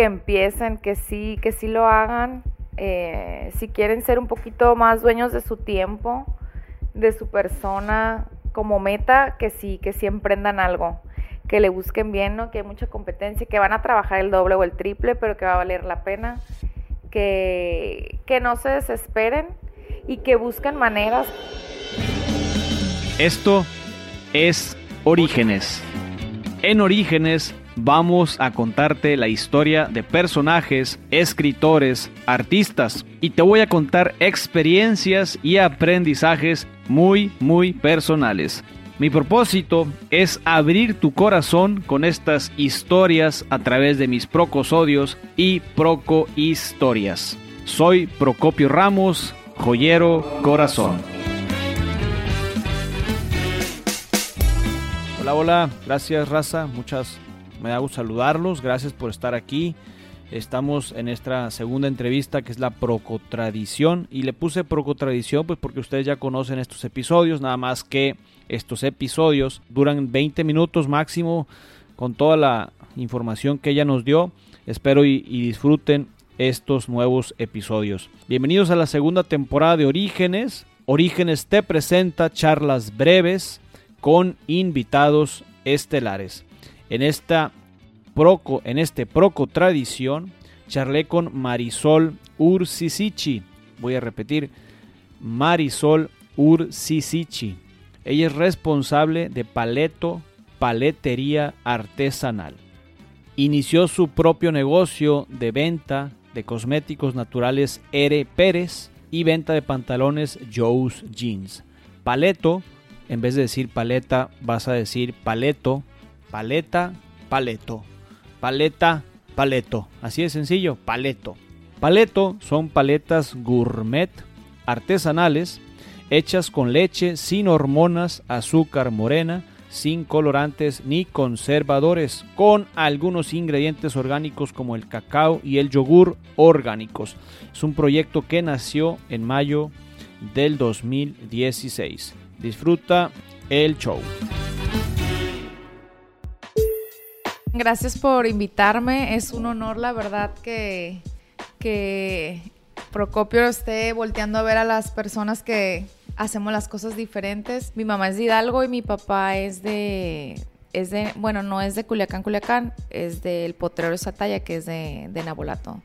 que empiecen, que sí, que sí lo hagan. Eh, si quieren ser un poquito más dueños de su tiempo, de su persona como meta, que sí, que sí emprendan algo, que le busquen bien, ¿no? Que hay mucha competencia, que van a trabajar el doble o el triple, pero que va a valer la pena, que, que no se desesperen y que busquen maneras. Esto es Orígenes. En Orígenes vamos a contarte la historia de personajes, escritores, artistas y te voy a contar experiencias y aprendizajes muy, muy personales. Mi propósito es abrir tu corazón con estas historias a través de mis procosodios y procohistorias. Soy Procopio Ramos, joyero corazón. Hola, hola, gracias raza, muchas me da gusto saludarlos, gracias por estar aquí. Estamos en esta segunda entrevista que es la Procotradición y le puse Procotradición pues porque ustedes ya conocen estos episodios, nada más que estos episodios duran 20 minutos máximo con toda la información que ella nos dio. Espero y, y disfruten estos nuevos episodios. Bienvenidos a la segunda temporada de Orígenes. Orígenes te presenta charlas breves con invitados estelares. En esta proco, en este proco tradición, charlé con Marisol Ursisichi. Voy a repetir, Marisol Ursisichi. Ella es responsable de Paleto Paletería Artesanal. Inició su propio negocio de venta de cosméticos naturales Ere Pérez y venta de pantalones Joe's Jeans. Paleto, en vez de decir paleta, vas a decir paleto paleta, paleto. Paleta, paleto. Así de sencillo, paleto. Paleto son paletas gourmet artesanales hechas con leche sin hormonas, azúcar morena, sin colorantes ni conservadores, con algunos ingredientes orgánicos como el cacao y el yogur orgánicos. Es un proyecto que nació en mayo del 2016. Disfruta el show. Gracias por invitarme. Es un honor, la verdad, que, que Procopio esté volteando a ver a las personas que hacemos las cosas diferentes. Mi mamá es de Hidalgo y mi papá es de, es de, bueno, no es de Culiacán, Culiacán, es del Potrero de Sataya, que es de, de Nabolato.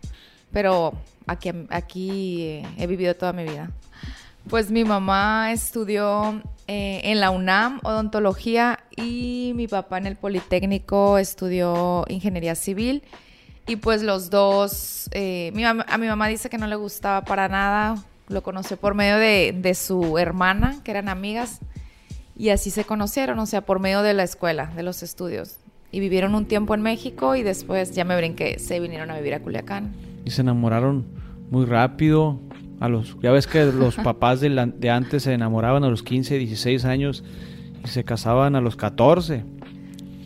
Pero aquí, aquí he vivido toda mi vida. Pues mi mamá estudió eh, en la UNAM odontología y mi papá en el Politécnico estudió ingeniería civil. Y pues los dos, eh, a mi mamá dice que no le gustaba para nada, lo conoció por medio de, de, su hermana, que eran amigas, y así se conocieron, o sea, por medio de la escuela, de los estudios. Y vivieron un tiempo en México y después ya me brinqué, se vinieron a vivir a Culiacán. Y se enamoraron muy rápido, a los, ya ves que los papás de, de, antes se enamoraban a los 15, 16 años y se casaban a los 14.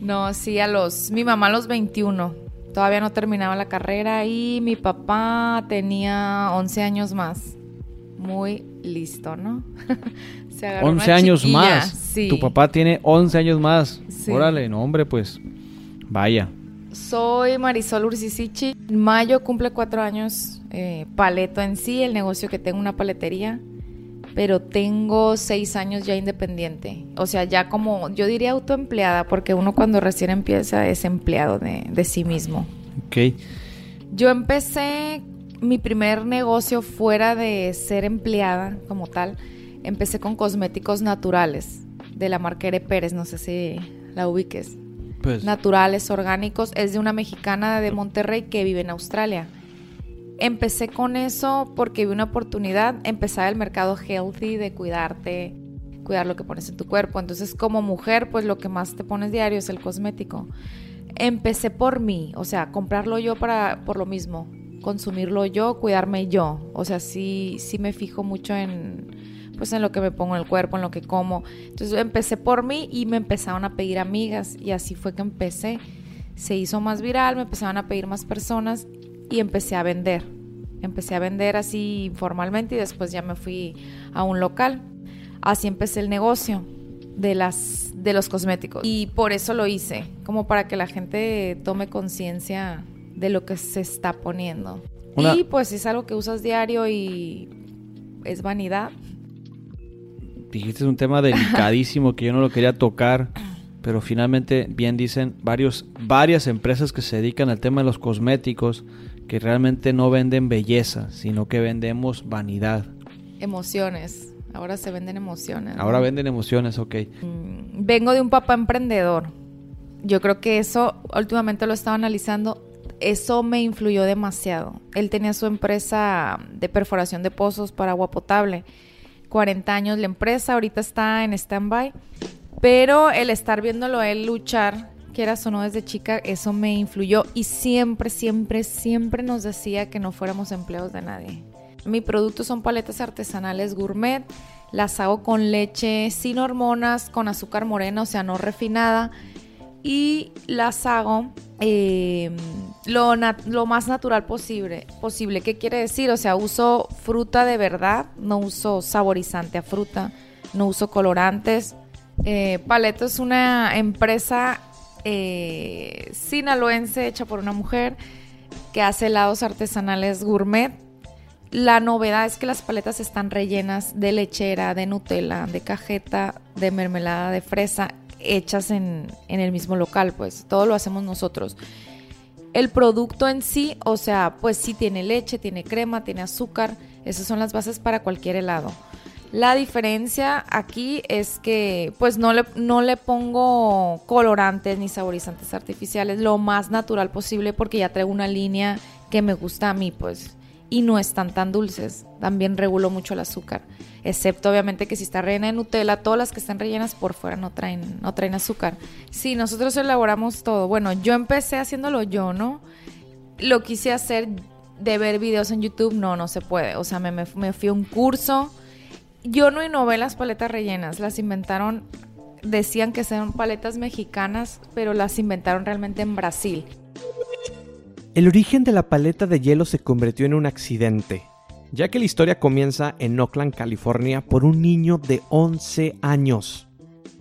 No, sí, a los... Mi mamá a los 21. Todavía no terminaba la carrera y mi papá tenía 11 años más. Muy listo, ¿no? se 11 años más. Sí. Tu papá tiene 11 años más. Sí. Órale, no, hombre, pues vaya. Soy Marisol Ursisichi. En mayo cumple cuatro años eh, Paleto en sí, el negocio que tengo una paletería. Pero tengo seis años ya independiente. O sea, ya como, yo diría autoempleada, porque uno cuando recién empieza es empleado de, de sí mismo. Ok. Yo empecé mi primer negocio fuera de ser empleada como tal. Empecé con cosméticos naturales de la marca Ere Pérez, no sé si la ubiques pues. naturales, orgánicos. Es de una mexicana de Monterrey que vive en Australia. Empecé con eso porque vi una oportunidad, empezar el mercado healthy de cuidarte, cuidar lo que pones en tu cuerpo. Entonces, como mujer, pues lo que más te pones diario es el cosmético. Empecé por mí, o sea, comprarlo yo para por lo mismo, consumirlo yo, cuidarme yo. O sea, sí sí me fijo mucho en pues en lo que me pongo en el cuerpo, en lo que como. Entonces empecé por mí y me empezaron a pedir amigas y así fue que empecé. Se hizo más viral, me empezaron a pedir más personas y empecé a vender. Empecé a vender así informalmente y después ya me fui a un local. Así empecé el negocio de las de los cosméticos y por eso lo hice, como para que la gente tome conciencia de lo que se está poniendo. Y pues es algo que usas diario y es vanidad. Dijiste un tema delicadísimo que yo no lo quería tocar, pero finalmente bien dicen varios, varias empresas que se dedican al tema de los cosméticos que realmente no venden belleza, sino que vendemos vanidad. Emociones. Ahora se venden emociones. Ahora venden emociones, ok. Mm, vengo de un papá emprendedor. Yo creo que eso, últimamente lo estaba analizando, eso me influyó demasiado. Él tenía su empresa de perforación de pozos para agua potable. 40 años la empresa, ahorita está en stand-by. Pero el estar viéndolo él luchar quieras o no desde chica, eso me influyó y siempre, siempre, siempre nos decía que no fuéramos empleados de nadie. Mi producto son paletas artesanales gourmet, las hago con leche sin hormonas, con azúcar morena, o sea, no refinada, y las hago em, lo, lo, más natural posible, posible. ¿Qué quiere decir? O sea, uso fruta de verdad, no uso saborizante a fruta, no uso colorantes. Eh, Paleto es una empresa eh, sinaloense hecha por una mujer que hace helados artesanales gourmet. La novedad es que las paletas están rellenas de lechera, de Nutella, de cajeta, de mermelada de fresa, hechas en, en el mismo local, pues todo lo hacemos nosotros. El producto en sí, o sea, pues sí tiene leche, tiene crema, tiene azúcar, esas son las bases para cualquier helado. La diferencia aquí es que pues no le, no le pongo colorantes ni saborizantes artificiales, lo más natural posible porque ya traigo una línea que me gusta a mí pues y no están tan dulces. También regulo mucho el azúcar, excepto obviamente que si está rellena de Nutella, todas las que están rellenas por fuera no traen, no traen azúcar. Sí, nosotros elaboramos todo. Bueno, yo empecé haciéndolo yo, ¿no? Lo quise hacer de ver videos en YouTube, no, no se puede. O sea, me, me fui a un curso yo no innové las paletas rellenas, las inventaron, decían que son paletas mexicanas, pero las inventaron realmente en Brasil. El origen de la paleta de hielo se convirtió en un accidente, ya que la historia comienza en Oakland, California, por un niño de 11 años.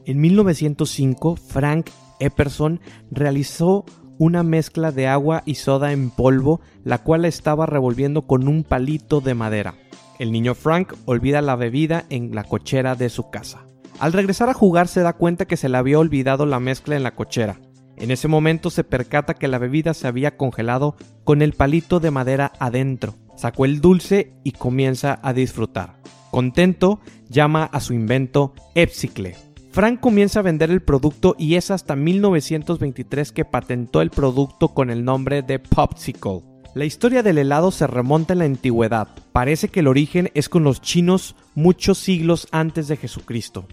En 1905, Frank Epperson realizó una mezcla de agua y soda en polvo, la cual estaba revolviendo con un palito de madera. El niño Frank olvida la bebida en la cochera de su casa. Al regresar a jugar se da cuenta que se le había olvidado la mezcla en la cochera. En ese momento se percata que la bebida se había congelado con el palito de madera adentro. Sacó el dulce y comienza a disfrutar. Contento, llama a su invento Epsicle. Frank comienza a vender el producto y es hasta 1923 que patentó el producto con el nombre de Popsicle. La historia del helado se remonta en la antigüedad. Parece que el origen es con los chinos muchos siglos antes de Jesucristo.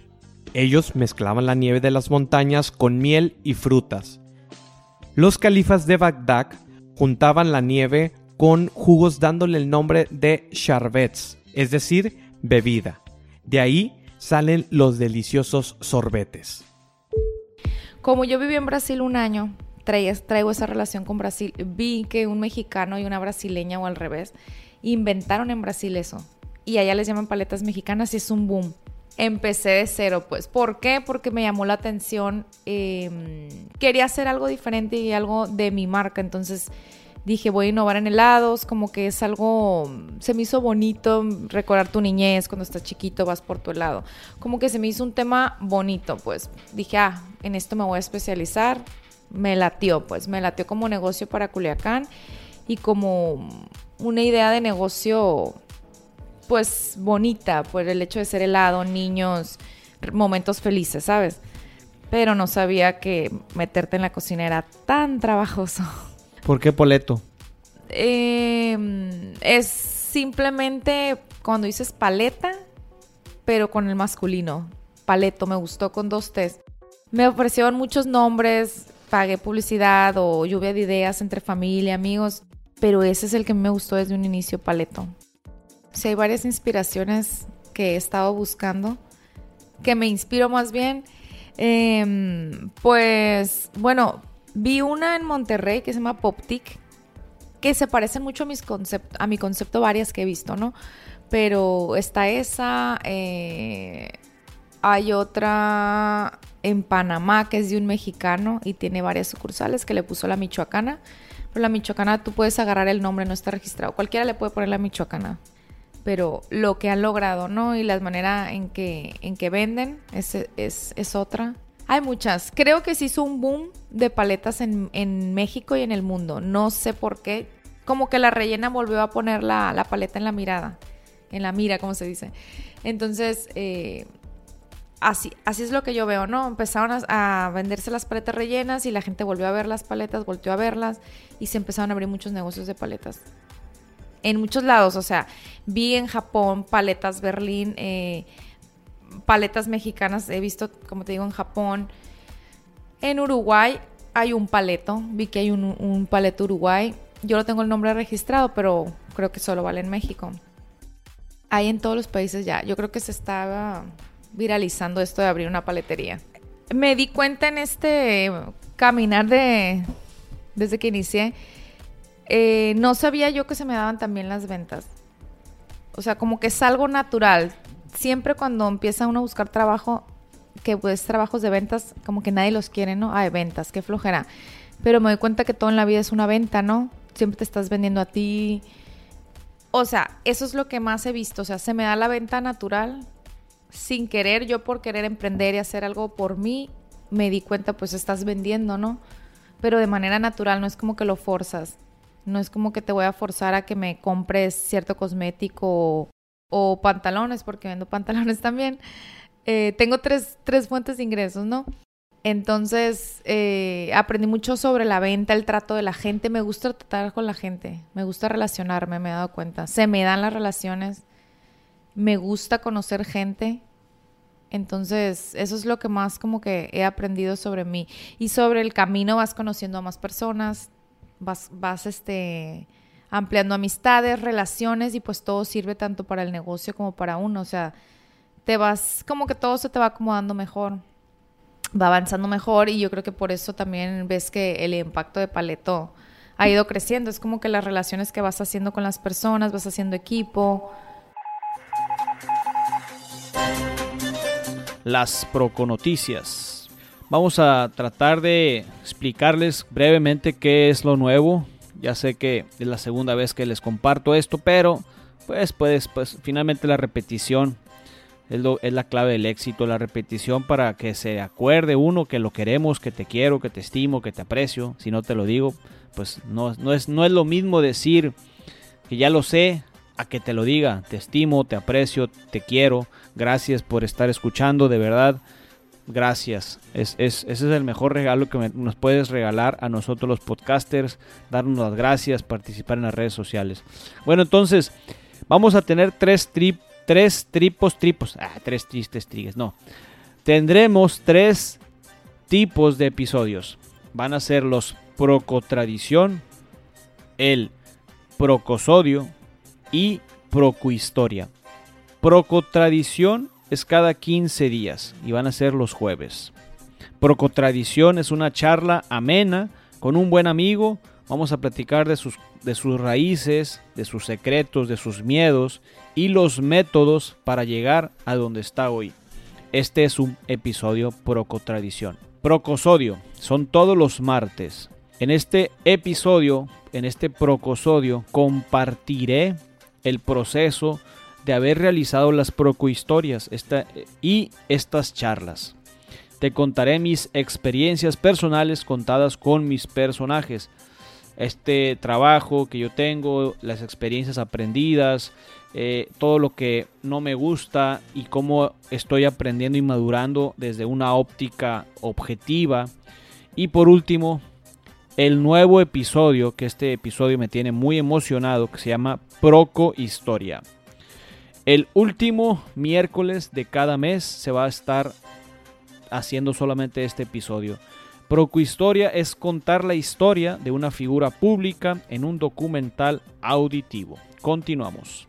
Ellos mezclaban la nieve de las montañas con miel y frutas. Los califas de Bagdad juntaban la nieve con jugos dándole el nombre de sharbets, es decir, bebida. De ahí salen los deliciosos sorbetes. Como yo viví en Brasil un año, traigo esa relación con Brasil. Vi que un mexicano y una brasileña o al revés inventaron en Brasil eso. Y allá les llaman paletas mexicanas y es un boom. Empecé de cero, pues. ¿Por qué? Porque me llamó la atención. Em, quería hacer algo diferente y algo de mi marca. Entonces dije, voy a innovar en helados. Como que es algo. Se me hizo bonito recordar tu niñez cuando estás chiquito, vas por tu helado. Como que se me hizo un tema bonito, pues. Dije, ah, en esto me voy a especializar me latió, pues me latió como negocio para Culiacán y como una idea de negocio pues bonita por el hecho de ser helado, niños, momentos felices, ¿sabes? Pero no sabía que meterte en la cocina era tan trabajoso. ¿Por qué Poleto? Em, es simplemente cuando dices paleta, pero con el masculino. Paleto, me gustó con dos T's. Me ofrecieron muchos nombres, pagué publicidad o lluvia de ideas entre familia, amigos, pero ese es el que me gustó desde un inicio, Paleto. Si hay varias inspiraciones que he estado buscando, que me inspiro más bien. Em, pues bueno, vi una en Monterrey que se llama Poptic, que se parecen mucho a, mis a mi concepto varias que he visto, ¿no? Pero está esa, eh, hay otra en Panamá, que es de un mexicano y tiene varias sucursales, que le puso la michoacana. Pero la michoacana tú puedes agarrar el nombre, no está registrado. Cualquiera le puede poner la michoacana. Pero lo que han logrado, ¿no? Y la manera en que, en que venden es, es, es otra. Hay muchas. Creo que se hizo un boom de paletas en, en, México y en el mundo. No sé por qué. Como que la rellena volvió a poner la, la paleta en la mirada. En la mira, como se dice. Entonces, eh, así, así es lo que yo veo, ¿no? Empezaron a, venderse las paletas rellenas y la gente volvió a ver las paletas, volvió a verlas y se empezaron a abrir muchos negocios de paletas. En muchos lados, o sea, vi en Japón paletas Berlín, eh, paletas mexicanas, he visto, como te digo, en Japón. En Uruguay hay un paleto, vi que hay un, un paleto Uruguay. Yo no tengo el nombre registrado, pero creo que solo vale en México. Hay en todos los países ya. Yo creo que se estaba viralizando esto de abrir una paletería. Me di cuenta en este caminar de desde que inicié, eh, no sabía yo que se me daban también las ventas. O sea, como que es algo natural. Siempre cuando empieza uno a buscar trabajo, que pues trabajos de ventas, como que nadie los quiere, ¿no? De ventas, qué flojera. Pero me doy cuenta que todo en la vida es una venta, ¿no? Siempre te estás vendiendo a ti. O sea, eso es lo que más he visto. O sea, se me da la venta natural sin querer, yo por querer emprender y hacer algo por mí, me di cuenta, pues estás vendiendo, ¿no? Pero de manera natural, no es como que lo forzas. No es como que te voy a forzar a que me compres cierto cosmético o, pantalones, porque vendo pantalones también. Eh, tengo tres, tres, fuentes de ingresos, ¿no? Entonces, eh, aprendí mucho sobre la venta, el trato de la gente. Me gusta tratar con la gente, me gusta relacionarme, me he dado cuenta. Se me dan las relaciones me gusta conocer gente. Entonces, eso es lo que más como que he aprendido sobre mí. Y sobre el camino vas conociendo a más personas, vas, vas este, ampliando amistades, relaciones y pues todo sirve tanto para el negocio como para uno. O sea, te vas, como que todo se te va acomodando mejor, va avanzando mejor y yo creo que por eso también ves que el impacto de Paleto ha ido creciendo. Es como que las relaciones que vas haciendo con las personas, vas haciendo equipo las Proconoticias. Vamos a tratar de explicarles brevemente qué es lo nuevo. Ya sé que es la segunda vez que les comparto esto, pero pues, pues, pues finalmente la repetición es, la clave del éxito, la repetición para que se acuerde uno que lo queremos, que te quiero, que te estimo, que te aprecio. Si no te lo digo, pues no, no, es, no es lo mismo decir que ya lo sé a que te lo diga. Te estimo, te aprecio, te quiero. Gracias por estar escuchando, de verdad. Gracias. Es, ese es el mejor regalo que nos puedes regalar a nosotros los podcasters. Darnos las gracias, participar en las redes sociales. Bueno, entonces, vamos a tener tres, tres tripos, tripos. Ah, tres tristes trigues, no. Tendremos tres tipos de episodios. Van a ser los Procotradición, el Procosodio y Procohistoria. Procotradición es cada 15 días y van a ser los jueves. Procotradición es una charla amena con un buen amigo. Vamos a platicar de sus, de sus raíces, de sus secretos, de sus miedos y los métodos para llegar a donde está hoy. Este es un episodio Procotradición. Procosodio son todos los martes. En este episodio, en este procosodio, compartiré el proceso de haber realizado las procohistorias esta, y estas charlas. Te contaré mis experiencias personales contadas con mis personajes. Este trabajo que yo tengo, las experiencias aprendidas, eh, todo lo que no me gusta y cómo estoy aprendiendo y madurando desde una óptica objetiva. Y por último, el nuevo episodio, que este episodio me tiene muy emocionado, que se llama Proco Historia. El último miércoles de cada mes se va a estar haciendo solamente este episodio. Proco Historia es contar la historia de una figura pública en un documental auditivo. Continuamos.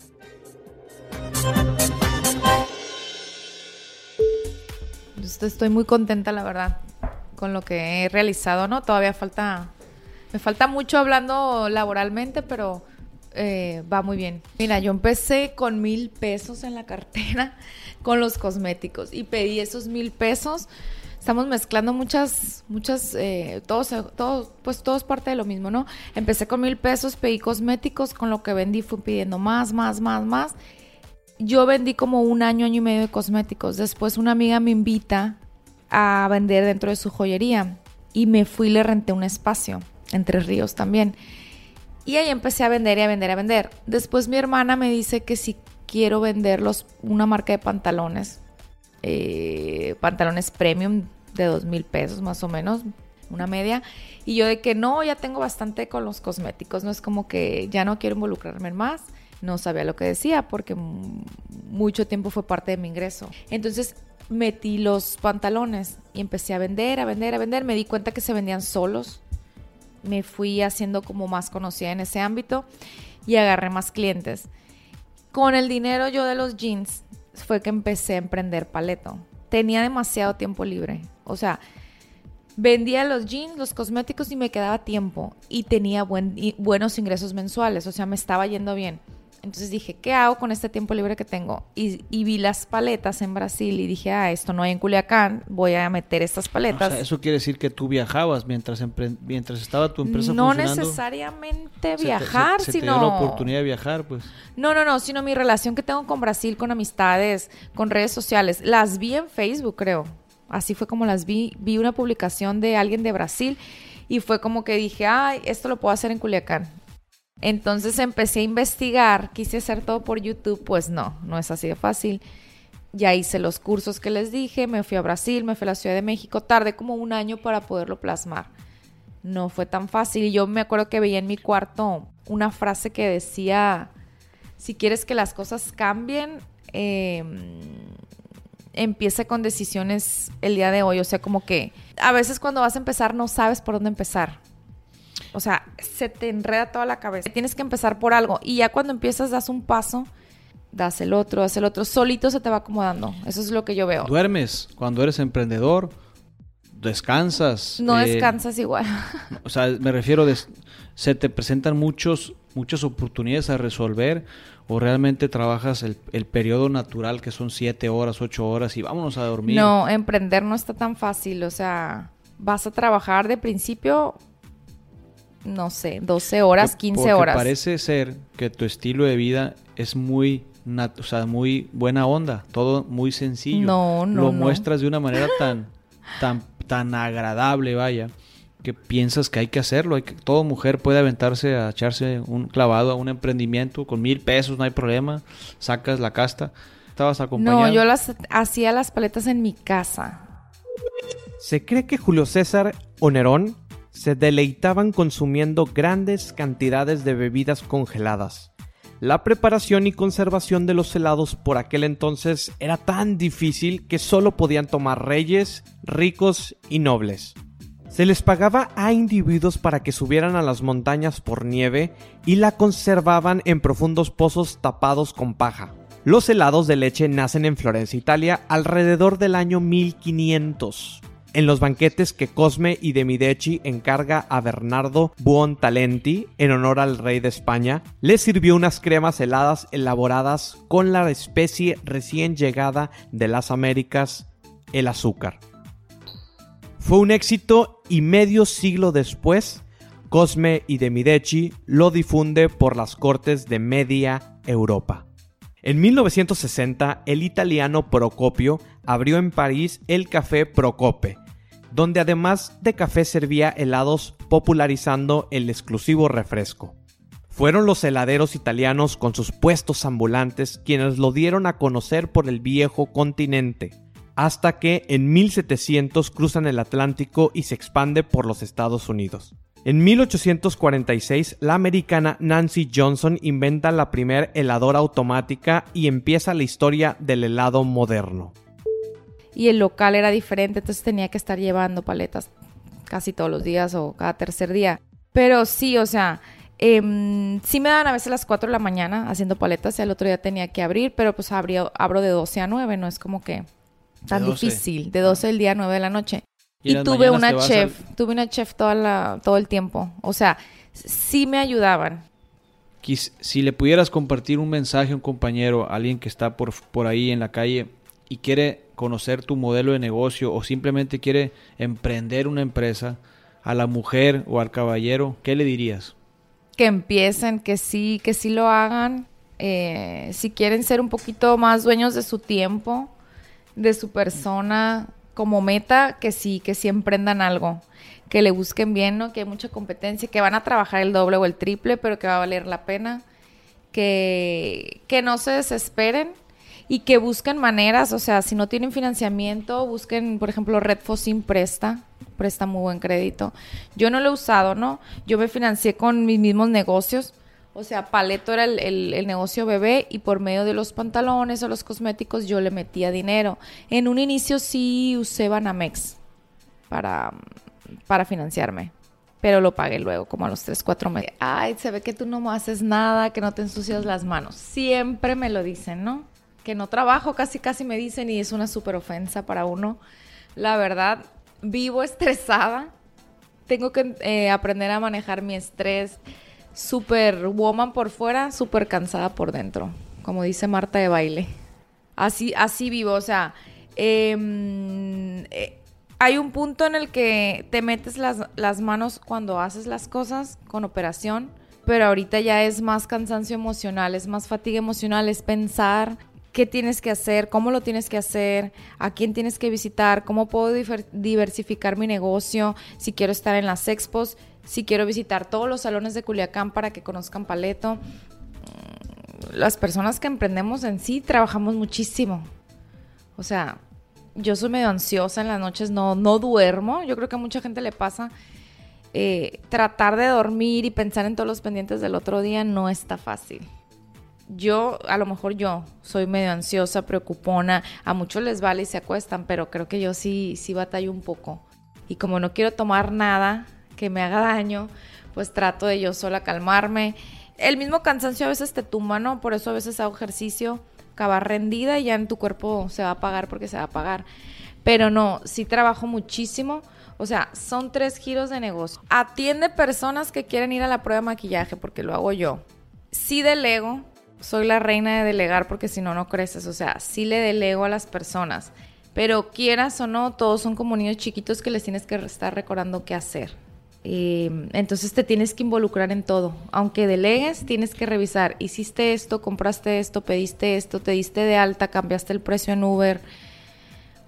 Estoy muy contenta, la verdad, con lo que he realizado, ¿no? Todavía falta me falta mucho hablando laboralmente, pero eh, va muy bien. Mira, yo empecé con mil pesos en la cartera con los cosméticos y pedí esos mil pesos. estamos mezclando muchas, muchas, eh, todos, todos, pues todo parte de lo mismo, ¿no? Empecé con mil pesos, pedí cosméticos, con lo que vendí fui pidiendo más, más, más, más. Yo vendí como un año, año y medio de cosméticos. Después una amiga me invita a vender dentro de su joyería y me fui y le renté un espacio, entre ríos también. Y ahí empecé a vender y a vender y a vender. Después mi hermana me dice que si quiero venderlos, una marca de pantalones, eh, pantalones premium de dos mil pesos más o menos, una media. Y yo de que no, ya tengo bastante con los cosméticos, no es como que ya no quiero involucrarme más. No sabía lo que decía porque mucho tiempo fue parte de mi ingreso. Entonces metí los pantalones y empecé a vender, a vender, a vender. Me di cuenta que se vendían solos me fui haciendo como más conocida en ese ámbito y agarré más clientes. Con el dinero yo de los jeans fue que empecé a emprender paleto. Tenía demasiado tiempo libre. O sea, vendía los jeans, los cosméticos y me quedaba tiempo. Y tenía buenos ingresos mensuales. O sea, me estaba yendo bien. Entonces dije, ¿qué hago con este tiempo libre que tengo? Y, vi las paletas en Brasil y dije, ah, esto no hay en Culiacán, voy a meter estas paletas. O sea, eso quiere decir que tú viajabas mientras, mientras estaba tu empresa no funcionando. No necesariamente viajar, se te, sino... la oportunidad de viajar, pues. No, no, no, sino mi relación que tengo con Brasil, con amistades, con redes sociales. Las vi en Facebook, creo. Así fue como las vi. Vi una publicación de alguien de Brasil y fue como que dije, ay, esto lo puedo hacer en Culiacán. Entonces empecé a investigar, quise hacer todo por YouTube, pues no, no es así de fácil. Ya hice los cursos que les dije, me fui a Brasil, me fui a la Ciudad de México, tardé como un año para poderlo plasmar. No fue tan fácil. Yo me acuerdo que veía en mi cuarto una frase que decía, si quieres que las cosas cambien, eh, empiece con decisiones el día de hoy. O sea, como que a veces cuando vas a empezar no sabes por dónde empezar. O sea, se te enreda toda la cabeza. Tienes que empezar por algo y ya cuando empiezas das un paso, das el otro, das el otro, solito se te va acomodando. Eso es lo que yo veo. Duermes cuando eres emprendedor, descansas. No eh, descansas igual. O sea, me refiero de se te presentan muchos muchas oportunidades a resolver o realmente trabajas el, el periodo natural que son siete horas, ocho horas y vámonos a dormir. No, emprender no está tan fácil, o sea, vas a trabajar de principio no sé, 12 horas, 15 Porque horas. Parece ser que tu estilo de vida es muy, o sea, muy buena onda, todo muy sencillo. No, no. Lo muestras de una manera tan, tan, tan agradable, vaya, que piensas que hay que hacerlo. Hay que, toda mujer puede aventarse a echarse un clavado a un emprendimiento con mil pesos, no hay problema. Sacas la casta. Estabas acompañado. No, yo las hacía las paletas en mi casa. Se cree que Julio César Onerón se deleitaban consumiendo grandes cantidades de bebidas congeladas. La preparación y conservación de los helados por aquel entonces era tan difícil que solo podían tomar reyes, ricos y nobles. Se les pagaba a individuos para que subieran a las montañas por nieve y la conservaban en profundos pozos tapados con paja. Los helados de leche nacen en Florencia, Italia, alrededor del año 1500 en los banquetes que Cosme y de Medici encarga a Bernardo Buontalenti en honor al rey de España, le sirvió unas cremas heladas elaboradas con la especie recién llegada de las Américas, el azúcar. Fue un éxito y medio siglo después, Cosme y de Medici lo difunde por las cortes de media Europa. En 1960, el italiano Procopio abrió en París el Café Procope, donde además de café servía helados popularizando el exclusivo refresco. Fueron los heladeros italianos con sus puestos ambulantes quienes lo dieron a conocer por el viejo continente, hasta que en 1700 cruzan el Atlántico y se expande por los Estados Unidos. En 1846, la americana Nancy Johnson inventa la primer heladora automática y empieza la historia del helado moderno y el local era diferente, entonces tenía que estar llevando paletas casi todos los días o cada tercer día. Pero sí, o sea, eh, sí me daban a veces las 4 de la mañana haciendo paletas y el otro día tenía que abrir, pero pues abro, abro de 12 a 9, no es como que tan difícil, de 12 del día a 9 de la noche. Y, tuve una chef, tuve una chef toda la, todo el tiempo. O sea, sí me ayudaban. Si le pudieras compartir un mensaje a un compañero, alguien que está por, por ahí en la calle y quiere conocer tu modelo de negocio o simplemente quiere emprender una empresa, a la mujer o al caballero, ¿qué le dirías? Que empiecen, que sí, que sí lo hagan. Eh, si quieren ser un poquito más dueños de su tiempo, de su persona como meta, que sí, que sí emprendan algo, que le busquen bien, ¿no? Que hay mucha competencia, que van a trabajar el doble o el triple, pero que va a valer la pena, que, que no se desesperen y que busquen maneras, o sea, si no tienen financiamiento, busquen, por ejemplo, Redfo presta, presta muy buen crédito. Yo no lo he usado, ¿no? Yo me financié con mis mismos negocios. O sea, Paleto era el, negocio bebé y por medio de los pantalones o los cosméticos yo le metía dinero. En un inicio sí usé Banamex para, para financiarme, pero lo pagué luego, como a los 3, 4 meses. Ay, se ve que tú no haces nada, que no te ensucias las manos. Siempre me lo dicen, ¿no? Que no trabajo, casi casi me dicen y es una súper ofensa para uno. La verdad, vivo estresada, tengo que eh, aprender a manejar mi estrés, súper woman por fuera, súper cansada por dentro, como dice Marta de baile. Así, así vivo, o sea, em, eh, hay un punto en el que te metes las, las manos cuando haces las cosas con operación, pero ahorita ya es más cansancio emocional, es más fatiga emocional, es pensar qué tienes que hacer, cómo lo tienes que hacer, a quién tienes que visitar, cómo puedo diversificar mi negocio, si quiero estar en las expos, si quiero visitar todos los salones de Culiacán para que conozcan Paleto. Mm, las personas que emprendemos en sí trabajamos muchísimo. O sea, yo soy medio ansiosa en las noches, no, no duermo. Yo creo que a mucha gente le pasa. Eh, tratar de dormir y pensar en todos los pendientes del otro día no está fácil yo, a lo mejor yo soy medio ansiosa, preocupona, a muchos les vale y se acuestan, pero creo que yo sí, sí batallo un poco. Y como no quiero tomar nada que me haga daño, pues trato de yo sola calmarme. El mismo cansancio a veces te tumba, ¿no? Por eso a veces hago ejercicio, acabar rendida y ya en tu cuerpo se va a apagar porque se va a apagar. Pero no, sí trabajo muchísimo. O sea, son tres giros de negocio. Atiende personas que quieren ir a la prueba de maquillaje porque lo hago yo. Sí delego, soy la reina de delegar porque si no, no creces. O sea, sí le delego a las personas. Pero quieras o no, todos son como niños chiquitos que les tienes que estar recordando qué hacer. Eh, entonces te tienes que involucrar en todo. Aunque delegues, tienes que revisar. Hiciste esto, compraste esto, pediste esto, te diste de alta, cambiaste el precio en Uber.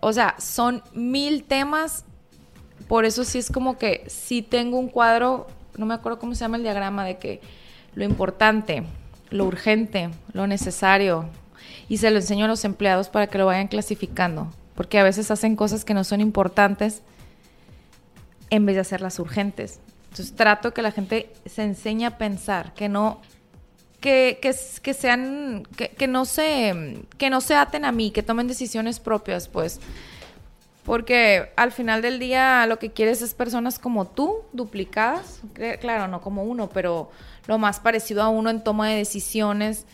O sea, son mil temas. Por eso sí es como que si tengo un cuadro, no me acuerdo cómo se llama el diagrama, de que lo importante, lo urgente, lo necesario, y se lo enseño a los empleados para que lo vayan clasificando, porque a veces hacen cosas que no son importantes en vez de hacerlas urgentes. Entonces trato que la gente se enseñe a pensar, que no, que, que, sean, que, que, no se, que no se aten a mí, que tomen decisiones propias, pues. Porque al final del día lo que quieres es personas como tú, duplicadas. Claro, no como uno, pero lo más parecido a uno en toma de decisiones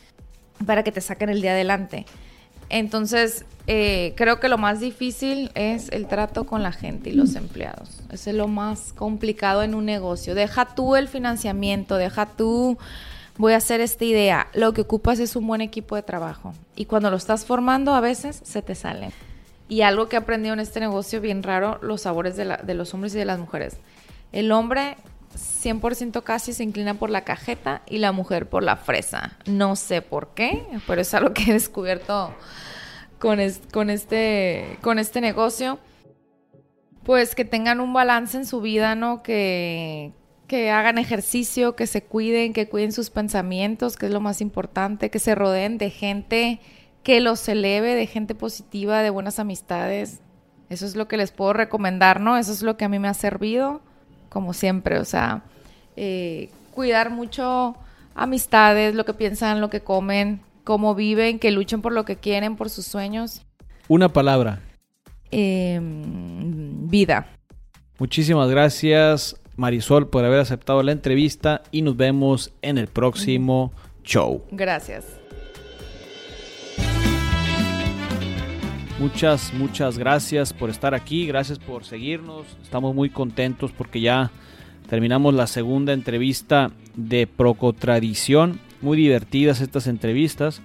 para que te saquen el día adelante. Entonces, eh, creo que lo más difícil es el trato con la gente y los empleados. Eso es lo más complicado en un negocio. Deja tú el financiamiento, deja tú, voy a hacer esta idea. Lo que ocupas es un buen equipo de trabajo. Y cuando lo estás formando, a veces se te sale. Y algo que he aprendido en este negocio bien raro, los sabores de, los hombres y de las mujeres. El hombre 100% casi se inclina por la cajeta y la mujer por la fresa. No sé por qué, pero es algo que he descubierto con, con, este, con este negocio. Pues que tengan un balance en su vida, ¿no? Que, que hagan ejercicio, que se cuiden, que cuiden sus pensamientos, que es lo más importante, que se rodeen de gente que los eleve, de gente positiva, de buenas amistades. Eso es lo que les puedo recomendar, ¿no? Eso es lo que a mí me ha servido como siempre, o sea, eh, cuidar mucho amistades, lo que piensan, lo que comen, cómo viven, que luchen por lo que quieren, por sus sueños. Una palabra. Em, vida. Muchísimas gracias, Marisol, por haber aceptado la entrevista y nos vemos en el próximo show. Gracias. Muchas, muchas gracias por estar aquí, gracias por seguirnos. Estamos muy contentos porque ya terminamos la segunda entrevista de Procotradición. Muy divertidas estas entrevistas.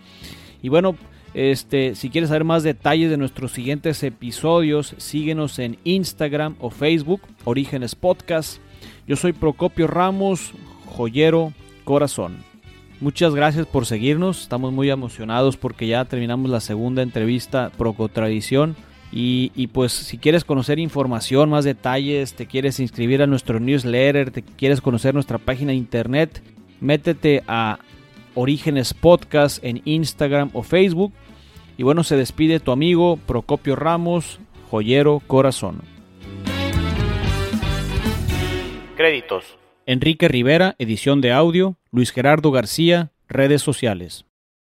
Y bueno, Este, si quieres saber más detalles de nuestros siguientes episodios, síguenos en Instagram o Facebook, Orígenes Podcast. Yo soy Procopio Ramos, joyero corazón. Muchas gracias por seguirnos, estamos muy emocionados porque ya terminamos la segunda entrevista Procotradición. Y, y, pues si quieres conocer información, más detalles, te quieres inscribir a nuestro newsletter, te quieres conocer nuestra página de internet, métete a Orígenes Podcast en Instagram o Facebook. Y bueno, se despide tu amigo Procopio Ramos, joyero corazón. Créditos. Enrique Rivera, edición de audio. Luis Gerardo García, redes sociales.